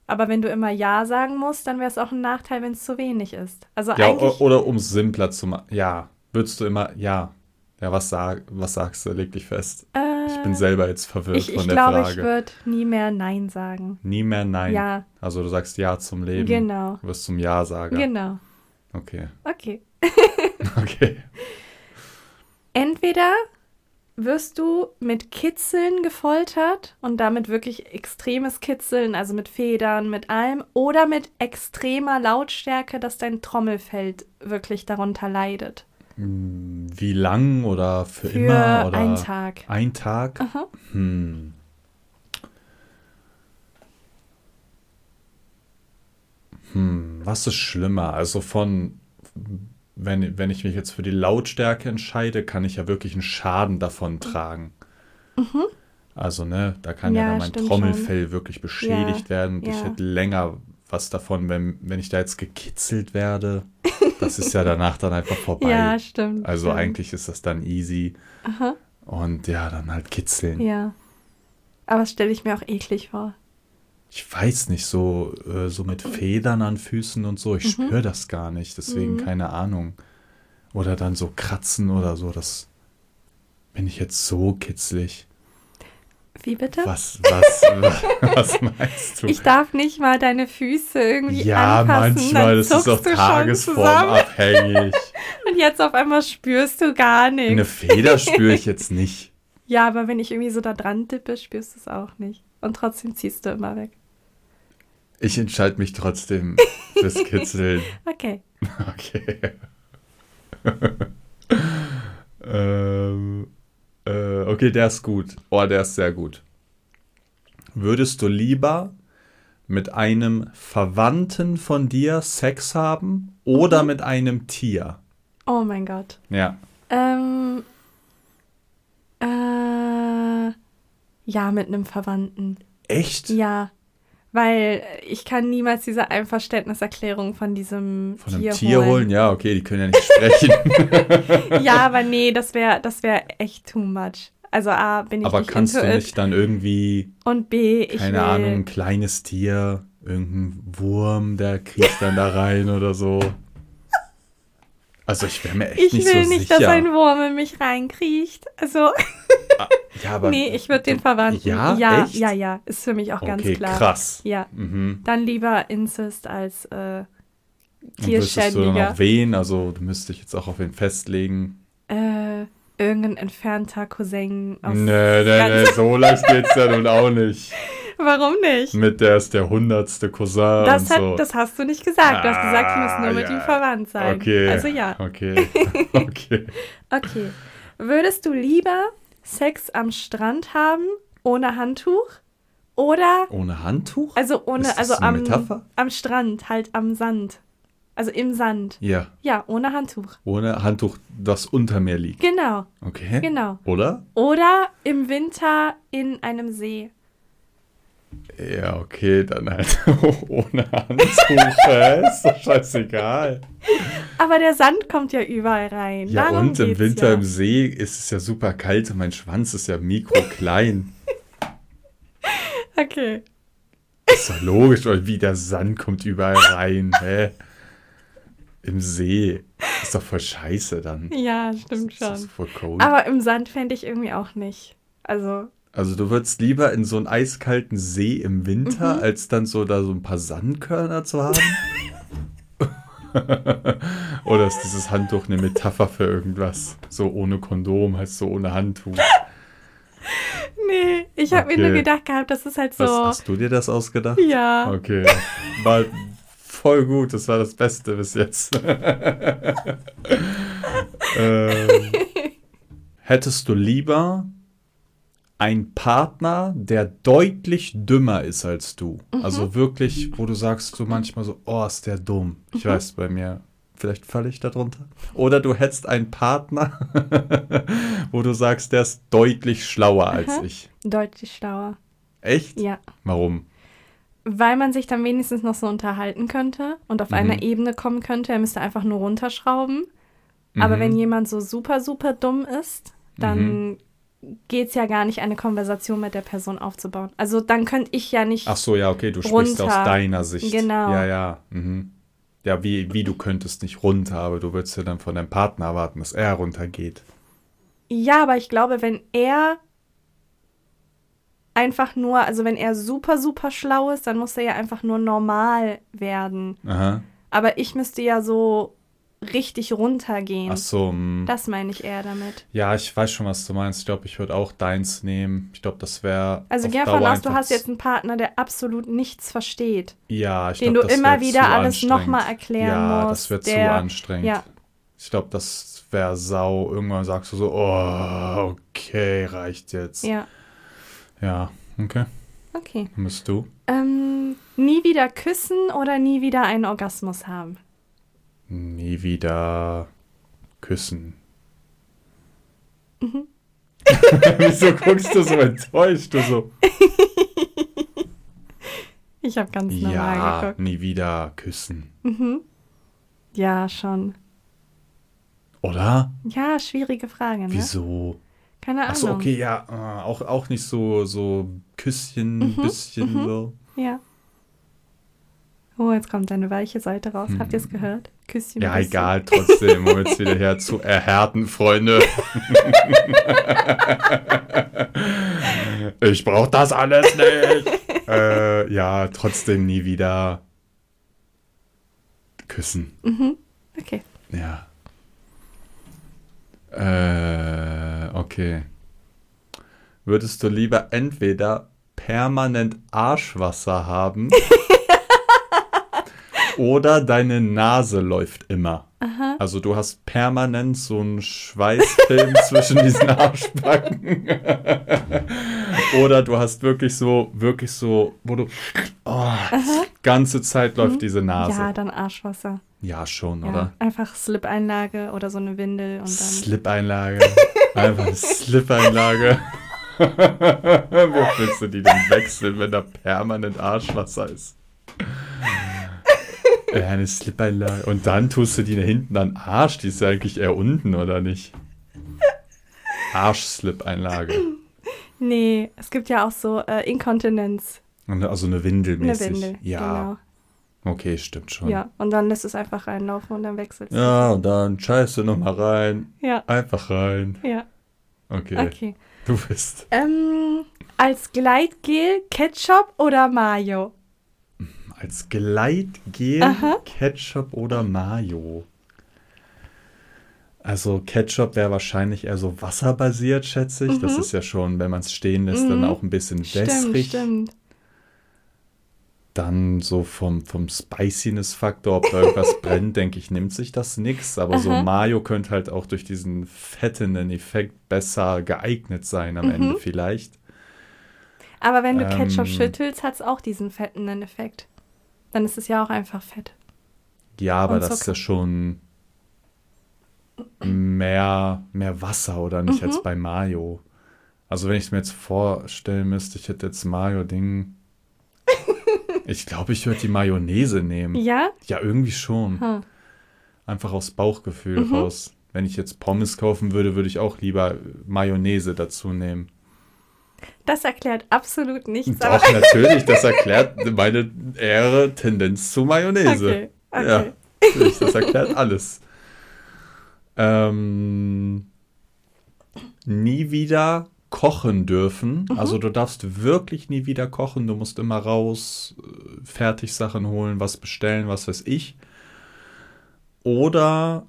Aber wenn du immer Ja sagen musst, dann wäre es auch ein Nachteil, wenn es zu wenig ist. Also Ja, eigentlich. oder um es simpler zu machen. Ja, würdest du immer, ja. Ja, was, sag, was sagst du? Leg dich fest. äh, Ich bin selber jetzt verwirrt ich, von ich der glaube, ich Frage. würde nie mehr Nein sagen. Nie mehr Nein. Ja, Also du sagst Ja zum Leben. genau. Du wirst zum Ja-Sager. Genau. Okay. Okay. Okay. Entweder wirst du mit Kitzeln gefoltert und damit wirklich extremes Kitzeln, also mit Federn, mit allem, oder mit extremer Lautstärke, dass dein Trommelfell wirklich darunter leidet. Wie lang oder für, Für immer? Oder einen Tag. Ein Tag? Aha. Hm. Hm, was ist schlimmer? Also von, wenn, wenn ich mich jetzt für die Lautstärke entscheide, kann ich ja wirklich einen Schaden davon tragen. Also, ne, da kann ja, Mhm. Ja, dann mein Trommelfell wirklich beschädigt Ja, werden und ich ja. hätte länger was davon, wenn, wenn ich da jetzt gekitzelt werde. Das ist ja danach dann einfach vorbei. Ja, stimmt. Also stimmt. eigentlich ist das dann easy. Aha. Und ja, dann halt kitzeln. Ja. Aber das stelle ich mir auch eklig vor. Ich weiß nicht, so, äh, so mit Federn an Füßen und so, ich Mhm. spüre das gar nicht, deswegen keine Ahnung. Oder dann so kratzen oder so, das bin ich jetzt so kitzlig. Wie bitte? Was, was, was meinst du? Ich darf nicht mal deine Füße irgendwie ja, anfassen. manchmal, dann das ist schon zusammen. tagesformabhängig. Und jetzt auf einmal spürst du gar nichts. Eine Feder spüre ich jetzt nicht. Ja, aber wenn ich irgendwie so da dran tippe, spürst du es auch nicht. Und trotzdem ziehst du immer weg. Ich entscheide mich trotzdem fürs Kitzeln. Okay. Okay. ähm, äh, okay, der ist gut. Oh, der ist sehr gut. Würdest du lieber mit einem Verwandten von dir Sex haben oder mit einem Tier? Oh mein Gott. Ja. Ähm. Äh. Ja, mit einem Verwandten. Echt? Ja. Weil ich kann niemals diese Einverständniserklärung von diesem Von einem Tier, Tier holen? holen. Ja, okay, die können ja nicht sprechen. Ja, aber nee, das wäre das wär echt too much. Also A, bin ich Aber nicht kannst into du it. nicht dann irgendwie, Und B, ich keine will, Ahnung, ein kleines Tier, irgendein Wurm, der kriecht dann da rein oder so? Also ich wäre mir echt ich nicht will so nicht, sicher. dass ein Wurm in mich reinkriecht. Also, Ja, aber nee, ich würde den Verwandten. Ja, ja, echt? ja, ja, ist für mich auch ganz okay, klar. krass. Ja, Mhm. dann lieber Incest als äh, Und würdest du dann Tierschädiger. auch wen? Also du müsstest dich jetzt auch auf wen festlegen. Äh, irgendein entfernter Cousin aus. Nee, nee, nee, ganz- so leicht geht's ja nun auch nicht. Warum nicht? Mit der ist der hundertste Cousin Das, hat, so. das hast du nicht gesagt. Du hast gesagt, du musst Ah, nur mit ja. ihm verwandt sein. Okay. Also ja. Okay. Okay. Okay. Würdest du lieber Sex am Strand haben ohne Handtuch oder Ohne Handtuch? also ohne Ist das also eine am Metapher? am Strand halt am Sand. Also im Sand. Ja. Ja, ohne Handtuch. Ohne Handtuch, das unter mir liegt. Genau, Okay. genau. Oder? Oder im Winter in einem See. Ja, okay, dann halt ohne Handtuch. ist doch scheißegal. Aber der Sand kommt ja überall rein. Ja, Darum und im Winter ja. im See ist es ja super kalt und mein Schwanz ist ja mikroklein. Okay. ist doch logisch, weil wie der Sand kommt überall rein. Hä? Im See. Ist doch voll scheiße dann. Ja, stimmt Ist das schon. voll cold. Aber im Sand fände ich irgendwie auch nicht. Also, Also du würdest lieber in so einen eiskalten See im Winter, Mhm. als dann so da so ein paar Sandkörner zu haben? Oder ist dieses Handtuch eine Metapher für irgendwas? So ohne Kondom, heißt so ohne Handtuch. nee, ich habe mir Okay. nur gedacht gehabt, das ist halt so. Was, hast du dir das ausgedacht? ja. Okay. War voll gut, das war das Beste bis jetzt. ähm, hättest du lieber einen Partner, der deutlich dümmer ist als du? Mhm. Also wirklich, wo du sagst so manchmal so, oh, ist der dumm. Ich Mhm. weiß, bei mir, vielleicht falle ich da drunter. Oder du hättest einen Partner, wo du sagst, der ist deutlich schlauer als Aha. ich. Deutlich schlauer. Echt? Ja. Warum? Weil man sich dann wenigstens noch so unterhalten könnte und auf Mhm. einer Ebene kommen könnte. Er müsste einfach nur runterschrauben. Aber Mhm. wenn jemand so super, super dumm ist, dann geht es ja gar nicht, eine Konversation mit der Person aufzubauen. Also dann könnte ich ja nicht. Ach so, ja, okay, du sprichst runter. aus deiner Sicht. Genau. Ja, ja. Mhm. Ja, wie, wie du könntest nicht runter, aber du würdest ja dann von deinem Partner erwarten, dass er runtergeht. Ja, aber ich glaube, wenn er einfach nur, also wenn er super, super schlau ist, dann muss er ja einfach nur normal werden. Aha. Aber ich müsste ja so richtig runtergehen. Ach so. mm. Das meine ich eher damit. Ja, ich weiß schon, was du meinst. Ich glaube, ich würde auch deins nehmen. Ich glaube, das wäre. Also geh davon aus, du hast jetzt einen Partner, der absolut nichts versteht. Ja, ich den glaub, du immer wieder zu alles anstrengend. noch mal erklären ja, musst, das wird zu der- anstrengend. ja. Ich glaube, das wäre sau. Irgendwann sagst du so, oh, okay, reicht jetzt. Ja. Ja, okay. Okay. Bist du. Ähm, nie wieder küssen oder nie wieder einen Orgasmus haben? Nie wieder küssen. Mhm. Wieso guckst du so enttäuscht? Du so, Ich habe ganz normal ja, geguckt. nie wieder küssen. Mhm. Ja, schon. Oder? Ja, schwierige Frage, ne? Wieso? Keine Ahnung. Achso, okay, ja. äh, Auch, auch nicht so, so Küsschen, Mhm, bisschen mhm. so. Ja. Oh, jetzt kommt deine weiche Seite raus. Habt ihr es gehört? Küsschen. Hm. Ja, Küsschen. egal, trotzdem, um jetzt wieder her zu erhärten, Freunde. ich brauch das alles nicht. äh, ja, trotzdem nie wieder küssen. Mhm. Okay. Ja. Äh, okay. Würdest du lieber entweder permanent Arschwasser haben oder deine Nase läuft immer? Aha. Also du hast permanent so einen Schweißfilm zwischen diesen Arschbacken. oder du hast wirklich so, wirklich so, wo du, oh, ganze Zeit läuft diese Nase. Ja, dann Arschwasser. Ja, schon, Ja. oder? Einfach Slip-Einlage oder so eine Windel und dann. Slip-Einlage. Einfach eine Slip-Einlage. Wo willst du die denn wechseln, wenn da permanent Arschwasser ist? Ja, eine Slip-Einlage. Und dann tust du die da hinten an Arsch. Die ist ja eigentlich eher unten, oder nicht? Arsch-Slip-Einlage. Nee, es gibt ja auch so äh, Inkontinenz. Also eine Windel Eine mäßig. Windel. Ja, okay, stimmt schon. Genau. Ja. Und dann lässt es einfach reinlaufen und dann wechselt es. Ja, und dann scheiße nochmal rein. Ja. Einfach rein. Ja. Okay, Okay. du bist. Ähm, als Gleitgel Ketchup oder Mayo? Als Gleitgel Aha. Ketchup oder Mayo? Also Ketchup wäre wahrscheinlich eher so wasserbasiert, schätze ich. Das ist ja schon, wenn man es stehen lässt, dann Mhm. auch ein bisschen Stimmt, wässrig. stimmt. Dann so vom, vom Spiciness-Faktor, ob da irgendwas brennt, denke ich, nimmt sich das nix. Aber so Aha. Mayo könnte halt auch durch diesen fettenden Effekt besser geeignet sein am Mhm. Ende vielleicht. Aber wenn du Ketchup Ähm. schüttelst, hat es auch diesen fettenden Effekt. Dann ist es ja auch einfach fett. Ja, aber Und das ist ja schon mehr, mehr Wasser, oder nicht, Mhm. als bei Mayo. Also wenn ich es mir jetzt vorstellen müsste, ich hätte jetzt Mayo-Ding. ich glaube, ich würde die Mayonnaise nehmen. Ja? Ja, irgendwie schon. Hm. Einfach aus Bauchgefühl Mhm. raus. Wenn ich jetzt Pommes kaufen würde, würde ich auch lieber Mayonnaise dazu nehmen. Das erklärt absolut nichts. Doch, natürlich, das erklärt meine eher Tendenz zu Mayonnaise. Okay, okay. Ja, natürlich, das erklärt alles. Ähm, nie wieder kochen dürfen. Mhm. Also du darfst wirklich nie wieder kochen. Du musst immer raus, äh, Fertigsachen holen, was bestellen, was weiß ich. Oder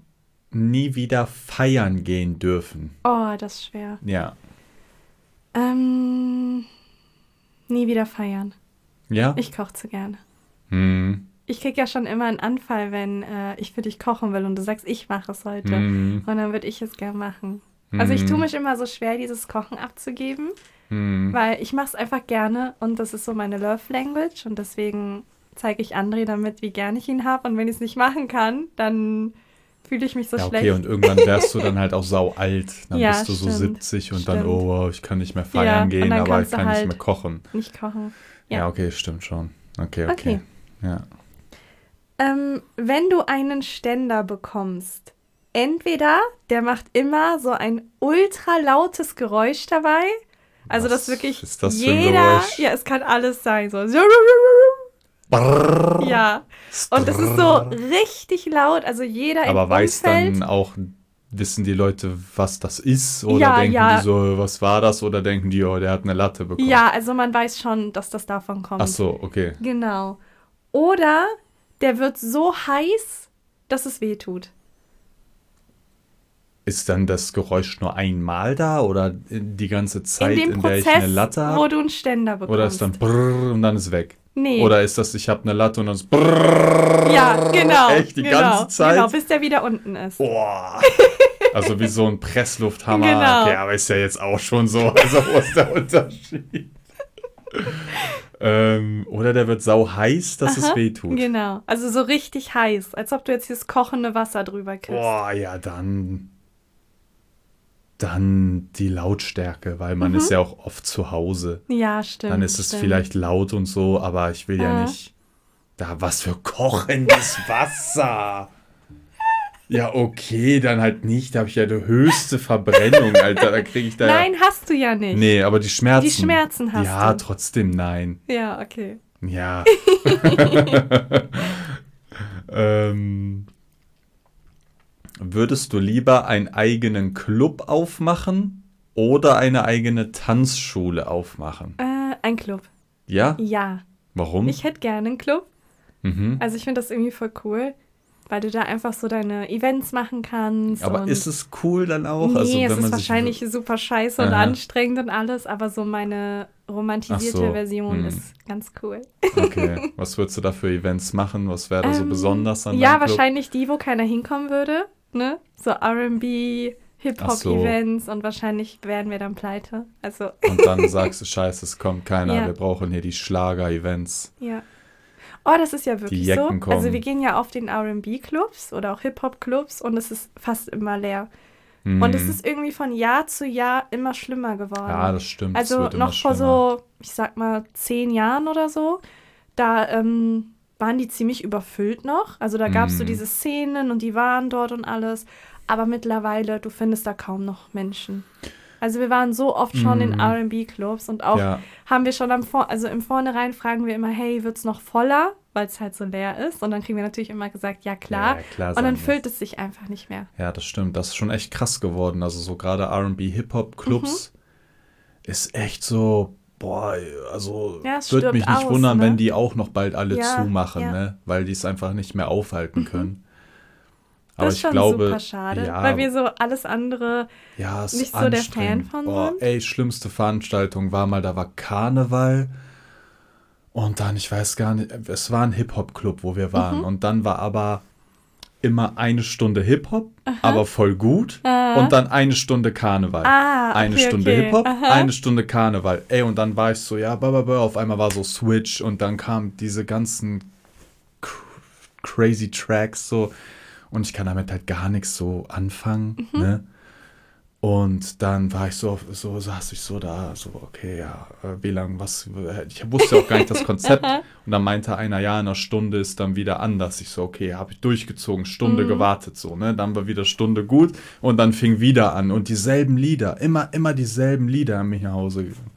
nie wieder feiern gehen dürfen. Oh, das ist schwer. Ja. Ähm, nie wieder feiern. Ja? Ich koche zu gerne. Hm. Ich krieg ja schon immer einen Anfall, wenn äh, ich für dich kochen will und du sagst, ich mache es heute. Hm. Und dann würde ich es gern machen. Also ich Hm. tue mich immer so schwer, dieses Kochen abzugeben, Hm. weil ich mache es einfach gerne und das ist so meine Love Language und deswegen zeige ich André damit, wie gern ich ihn habe und wenn ich es nicht machen kann, dann fühle ich mich so Ja, okay, schlecht. und irgendwann wärst du dann halt auch sau alt. Dann Ja, bist du so stimmt, 70 und dann, stimmt. oh, wow, ich kann nicht mehr Ja, feiern und gehen, dann aber ich kann nicht halt- mehr kochen. Nicht kochen. Ja. Ja. okay, stimmt schon. Okay, okay. Okay. Ja. Ähm, wenn du einen Ständer bekommst, entweder der macht immer so ein ultra lautes Geräusch dabei, also Was das wirklich ist das für ein jeder, ja, es kann alles sein, so Brrrr. ja, und das ist so richtig laut, also jeder Aber im weiß Umfeld, dann auch, wissen die Leute, was das ist? Oder Ja, denken ja. die so, was war das? Oder denken die, oh, der hat eine Latte bekommen? ja, also man weiß schon, dass das davon kommt. Ach so, okay. Genau. Oder der wird so heiß, dass es weh tut. Ist dann das Geräusch nur einmal da oder die ganze Zeit, in in, dem der ich eine Prozess, Latte wo habe? du einen Ständer bekommst. Oder ist dann brrr und dann ist weg? Nee. Oder ist das, ich habe eine Latte und dann brrrr, ja, genau. Echt die genau, ganze Zeit? Genau, bis der wieder unten ist. Boah. Also wie so ein Presslufthammer. Genau. Okay, aber ist ja jetzt auch schon so. Also wo ist der Unterschied? ähm, oder der wird sau heiß, dass es Aha, weh tut. Genau. Also so richtig heiß, als ob du jetzt hier das kochende Wasser drüber kippst. Boah, ja, dann. Dann die Lautstärke, weil man Mhm. ist ja auch oft zu Hause. Ja, stimmt. Dann ist es stimmt. vielleicht laut und so, aber ich will ja Ah. nicht. Da was für kochendes Wasser. Ja, okay, dann halt nicht. Da habe ich ja die höchste Verbrennung, Alter. Da kriege ich da. Nein, hast du ja nicht. Nee, aber die Schmerzen. Die Schmerzen hast ja, du. trotzdem nein. Ja, okay. Ja. ähm, würdest du lieber einen eigenen Club aufmachen oder eine eigene Tanzschule aufmachen? Äh, ein Club. Ja? Ja. Warum? Ich hätte gerne einen Club. mhm. Also ich finde das irgendwie voll cool, weil du da einfach so deine Events machen kannst. Aber und ist es cool dann auch? Nee, also, es ist wahrscheinlich super scheiße und Aha. anstrengend und alles, aber so meine romantisierte so, Version hm. ist ganz cool. Okay. Was würdest du da für Events machen? Was wäre da so Ähm, besonders an Ja, wahrscheinlich die, wo keiner hinkommen würde, ne? So R&B, Ach so. Hip-Hop-Events und wahrscheinlich werden wir dann pleite. Also, Und dann sagst du, scheiße, es kommt keiner. Ja. Wir brauchen hier die Schlager-Events. ja. Oh, das ist ja wirklich so. Jecken kommen. Also wir gehen ja auf den R&B-Clubs oder auch Hip-Hop-Clubs und es ist fast immer leer. Mhm. Und es ist irgendwie von Jahr zu Jahr immer schlimmer geworden. Ja, das stimmt. Also noch vor so, ich sag mal, zehn Jahren oder so, da ähm, waren die ziemlich überfüllt noch. Also da gab es so Mm. diese Szenen und die waren dort und alles. Aber mittlerweile, du findest da kaum noch Menschen. Also wir waren so oft schon in Mm. R&B-Clubs und auch Ja. haben wir schon am Vor also im Vornherein fragen wir immer, hey, wird's noch voller, weil es halt so leer ist. Und dann kriegen wir natürlich immer gesagt, ja klar. Ja, klar und dann füllt es sich einfach nicht mehr. Ja, das stimmt. Das ist schon echt krass geworden. Also so gerade R&B, Hip-Hop-Clubs ist echt so, boah, also Ja, es würde mich nicht aus, wundern, ne? wenn die auch noch bald alle Ja, zumachen, ja. Mhm. ne? Weil die es einfach nicht mehr aufhalten können. Aber das ist ich schon glaube, super schade, ja, weil wir so alles andere ja, nicht so der. Fan von Boah, sind. ey, schlimmste Veranstaltung war mal, da war Karneval und dann, ich weiß gar nicht, es war ein Hip-Hop-Club, wo wir waren Mhm. und dann war aber immer eine Stunde Hip-Hop, aber voll gut Ah. und dann eine Stunde Karneval. Ah, eine okay, Stunde okay. Hip-Hop, Aha. eine Stunde Karneval. Ey, und dann war ich so, ja, blablabla, auf einmal war so Switch und dann kamen diese ganzen cr- crazy Tracks so und ich kann damit halt gar nichts so anfangen, Mhm. ne? Und dann war ich so, so saß ich so da, so, okay, ja, äh, wie lang, was, ich wusste auch gar nicht das Konzept. Und dann meinte einer, ja, in einer Stunde ist dann wieder anders. Ich so, okay, habe ich durchgezogen, Stunde Mhm. gewartet, so, ne? Dann war wieder Stunde gut und dann fing wieder an. Und dieselben Lieder, immer, immer dieselben Lieder haben mich nach Hause gegangen.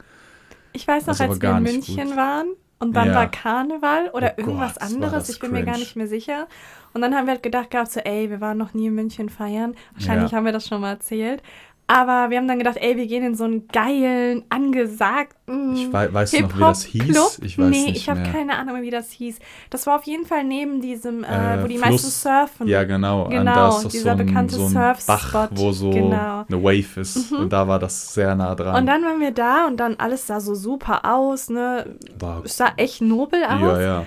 Ich weiß noch, als wir in München gut. waren und dann Ja. war Karneval oder Oh irgendwas Gott, anderes, ich bin mir gar cringe. nicht mehr sicher. Und dann haben wir halt gedacht gehabt, so, ey, wir waren noch nie in München feiern. Wahrscheinlich Ja. haben wir das schon mal erzählt. Aber wir haben dann gedacht, ey, wir gehen in so einen geilen, angesagten Ich wei- weißt du noch, wie das hieß? Hip-Hop-Club. Ich weiß nee, nicht ich habe keine Ahnung, wie das hieß. Das war auf jeden Fall neben diesem, äh, Äh, wo die Fluss. meisten surfen. Ja, genau. Genau, da ist doch dieser so ein, bekannte so ein. Bach, wo so Genau. eine Wave ist. Und da war das sehr nah dran. Und dann waren wir da und dann alles sah so super aus, ne? war, Es sah echt nobel aus. ja, ja.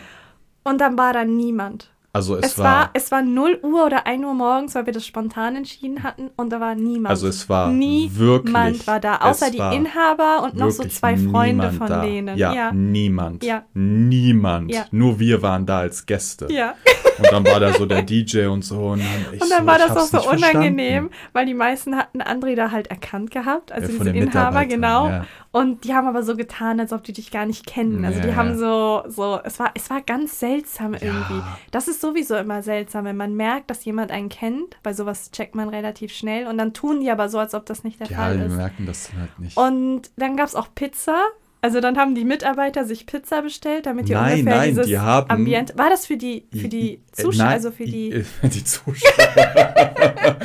Und dann war da niemand. Also es, Es, war, war, es war 0 Uhr oder 1 Uhr morgens, weil wir das spontan entschieden hatten und da war niemand. also es war niemand wirklich. war da, außer die Inhaber und noch so zwei Freunde von da. denen. Ja, ja. niemand. Ja. Niemand. Ja. Nur wir waren da als Gäste. Ja. Und dann war da so der DJ und so. Und dann, Und dann so, war das auch so unangenehm, verstanden. weil die meisten hatten André da halt erkannt gehabt, also Ja, von diese den Inhaber, genau. ja. Und die haben aber so getan, als ob die dich gar nicht kennen. Also Ja, die haben ja. so, so, es war, es war ganz seltsam irgendwie. Das ist sowieso immer seltsam, wenn man merkt, dass jemand einen kennt. Bei sowas checkt man relativ schnell und dann tun die aber so, als ob das nicht der Ja, Fall ist. merken das halt nicht. Und dann gab es auch Pizza. Also dann haben die Mitarbeiter sich Pizza bestellt, damit die Nein, ungefähr nein, dieses die haben- Ambiente. War das für die für die äh, Zuschauer, nein, also für die I- die Zuschauer.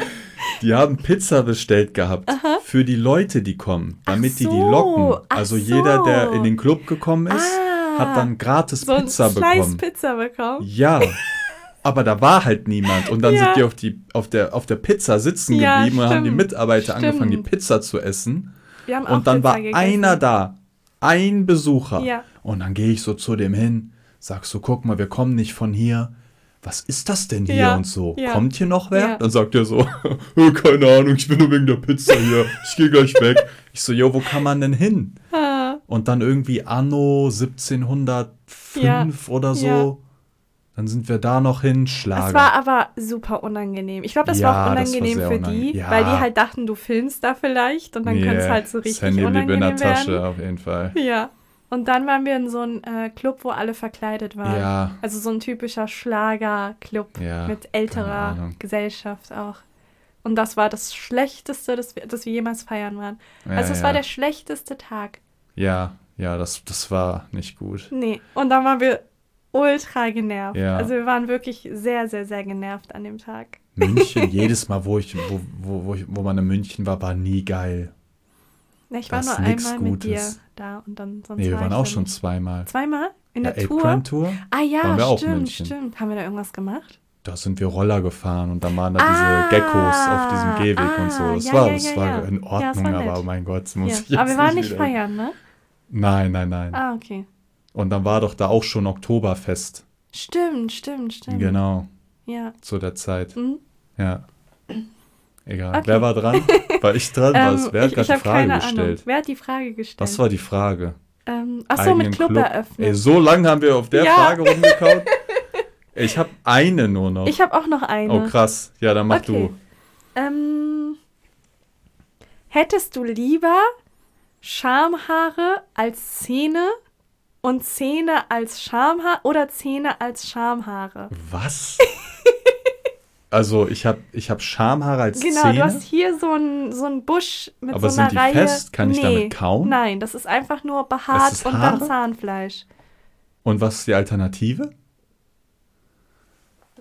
die haben Pizza bestellt gehabt für die Leute, die kommen, damit die die so, locken. Also jeder, der so. in den Club gekommen ist, Ah. hat dann gratis so Pizza bekommen. Pizza bekommen? Ja. Aber da war halt niemand. Und dann Ja. sind die auf, die auf, der, auf der Pizza sitzen Ja, geblieben und haben die stimmt, Mitarbeiter angefangen, die stimmt. Pizza zu essen. Und dann Pizza war gegessen. einer da, ein Besucher. Ja. Und dann gehe ich so zu dem hin Sag so, guck mal, wir kommen nicht von hier. Was ist das denn hier Ja, und so? ja. Kommt hier noch wer? Dann sagt er so, keine Ahnung, ich bin nur wegen der Pizza hier. Ich gehe gleich weg. Ich so, jo, wo kann man denn hin? Ah, Und dann irgendwie anno 1705 Ja, oder so. Dann sind wir da noch hin, Schlager. Das war aber super unangenehm. Ich glaube, das Ja, war auch das war unangenehm sehr für unangenehm. die, Ja. weil die halt dachten, du filmst da vielleicht und dann könnte es Yeah, halt so das richtig Handy blieb unangenehm in der Tasche, werden. auf jeden Fall. Ja. Und dann waren wir in so einem äh, Club, wo alle verkleidet waren. Ja, Also so ein typischer Schlager-Club ja. mit älterer. Gesellschaft auch. Und das war das Schlechteste, das wir, das wir jemals feiern waren. Ja, also es war der schlechteste Tag. Ja, ja, das, das war nicht gut. Nee. Und dann waren wir ultra genervt. Ja. Also wir waren wirklich sehr, sehr, sehr genervt an dem Tag. München, jedes Mal, wo ich, wo, wo, wo, ich, wo man in München war, war nie geil. Na, Ich war Das nur einmal mit dir Gutes. da und dann sonst Nee, wir war waren auch schon zweimal. Zweimal? In Ja, der Tour? Crime Tour, Ah ja, stimmt, stimmt. Haben wir da irgendwas gemacht? da sind wir Roller gefahren und dann waren da Ah, diese Geckos auf diesem Gehweg und so. ah, Das ja, war, ja, ja, war ja. in Ja, Ordnung, war aber oh mein Gott, muss ich Ja. jetzt Aber wir waren nicht feiern, ne? Nein, nein, nein. Ah, okay. Und dann war doch da auch schon Oktoberfest. Stimmt, stimmt, stimmt. Genau, Ja. zu der Zeit. Mhm. Ja. Egal. Okay. Wer war dran? War ich dran? Ähm, Wer hat ich gerade die Frage keine Ahnung. gestellt? Wer hat die Frage gestellt? Was war die Frage? ähm, ach so, mit Eigenen Club, eröffnen. Ey, so lange haben wir auf der Ja. Frage rumgekaut. Ich habe eine nur noch. ich habe auch noch eine. oh, krass. Ja, dann mach Okay. Ähm, hättest du lieber Schamhaare als Zähne und Zähne als Schamhaare oder Zähne als Schamhaare? Was? also, ich habe ich hab Schamhaare als Genau, Zähne. du hast hier so einen so Busch mit Aber so einer sind die Reihe. fest? Kann ich nee, damit kauen? Nein, das ist einfach nur behaart und dann Zahnfleisch. Und was ist die Alternative?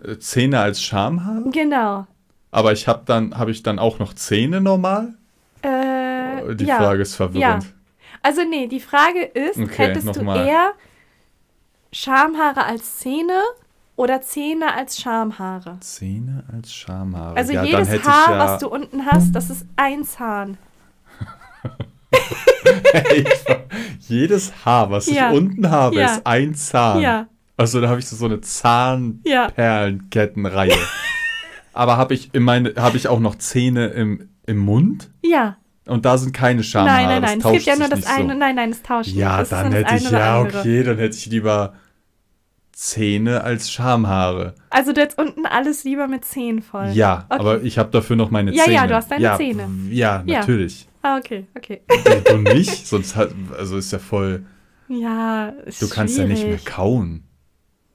Äh, Zähne als Schamhaare? Genau. Aber ich habe dann, habe ich dann auch noch Zähne normal? Äh, Die ja. Frage ist verwirrend. Also nee, die Frage ist, Okay, hättest du eher Schamhaare als Zähne oder Zähne als Schamhaare? Zähne als Schamhaare. Also ja, jedes Haar, ja, was du unten hast, das ist ein Zahn. jedes Haar, was Ja. ich unten habe, ist ein Zahn. Ja, Also da habe ich so, so eine. Zahnperlenkettenreihe. Aber habe ich, in meine- habe ich auch noch Zähne im, im Mund? Ja. Und da sind keine Schamhaare. nein, nein, nein. Es gibt ja nur das eine. So. Nein, nein, es tauscht Ja, nicht. Dann hätte ich, ja, andere. okay, dann hätte ich lieber Zähne als Schamhaare. Also du hättest unten alles lieber mit Zähnen voll. Ja, Okay. aber ich habe dafür noch meine Ja, Zähne. ja, du hast deine ja, Zähne. Ja, Ja. natürlich. Ah, okay, okay. Du, nicht? Sonst hat, also ist ja voll, Ja, ist du kannst ja nicht mehr schwierig. kauen.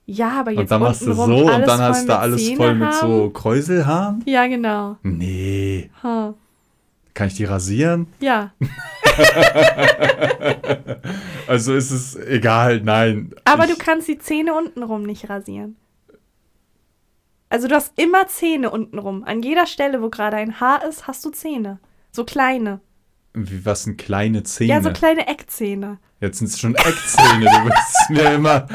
Ja, aber jetzt Und dann machst du so und dann hast du mit alles Zähne voll mit haben. so Kräuselhaaren? Ja, genau. Nee. Huh. Kann ich die rasieren? Ja, Also ist es egal, nein. aber ich, du kannst die Zähne untenrum nicht rasieren. Also du hast immer Zähne untenrum. An jeder Stelle, wo gerade ein Haar ist, hast du Zähne. So kleine. Wie, was sind kleine Zähne? Ja, so kleine Eckzähne. Jetzt sind es schon Eckzähne. Du willst mir immer,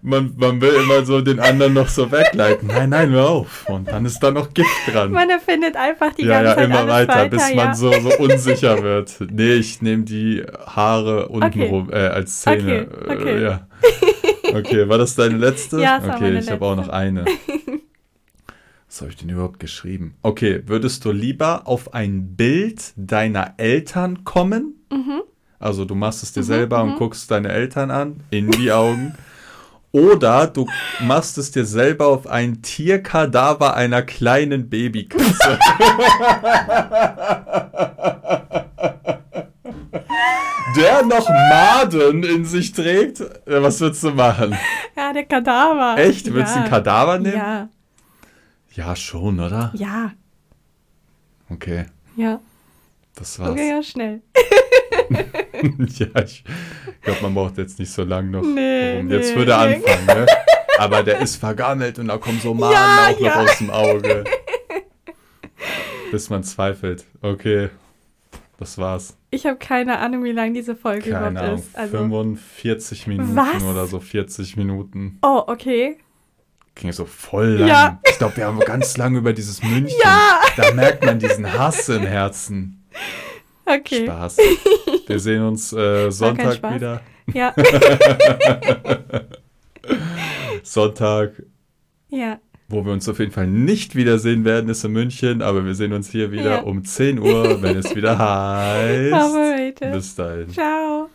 man, man will immer so den anderen noch so wegleiten. Nein, nein, hör auf. Und dann ist da noch Gift dran. Man erfindet einfach die ja, ganze ja, Zeit immer weiter, weiter, bis ja. man so, so unsicher wird. Nee, ich nehme die Haare unten Okay. rum, äh, als Zähne. Okay, okay. Äh, ja. Okay, war das deine letzte? Ja, das war okay, meine ich habe auch noch eine. Was habe ich denn überhaupt geschrieben? Okay, würdest du lieber auf ein Bild deiner Eltern kommen? Mhm. Also du machst es dir selber und guckst deine Eltern an, in die Augen. Oder du machst es dir selber auf ein Tierkadaver einer kleinen Babykatze. Der noch Maden in sich trägt. Was würdest du machen? Ja, der Kadaver. Echt? Würdest du ja. einen Kadaver nehmen? Ja, Ja, schon, oder? ja, Okay, ja. das war's. Okay, ja, schnell. ja, ich glaube, man braucht jetzt nicht so lange noch. Nee, rum. Jetzt nee, würde er nee. anfangen, ne? Aber der ist vergammelt und da kommen so Maden Ja, auch noch ja. aus dem Auge. Bis man zweifelt. Okay, das war's. Ich habe keine Ahnung, wie lang diese Folge Keine überhaupt Ahnung, ist. Also, 45 Minuten Was? oder so, 40 Minuten. oh, okay. Ging so voll lang. Ja. Ich glaube, wir haben ganz lange über dieses München. Ja. Da merkt man diesen Hass im Herzen. Okay. Spaß. Wir sehen uns äh, Sonntag wieder. Ja. Sonntag, Ja. wo wir uns auf jeden Fall nicht wiedersehen werden, ist in München, aber wir sehen uns hier wieder Ja. um 10 Uhr, wenn es wieder heißt. Bis dahin. Ciao.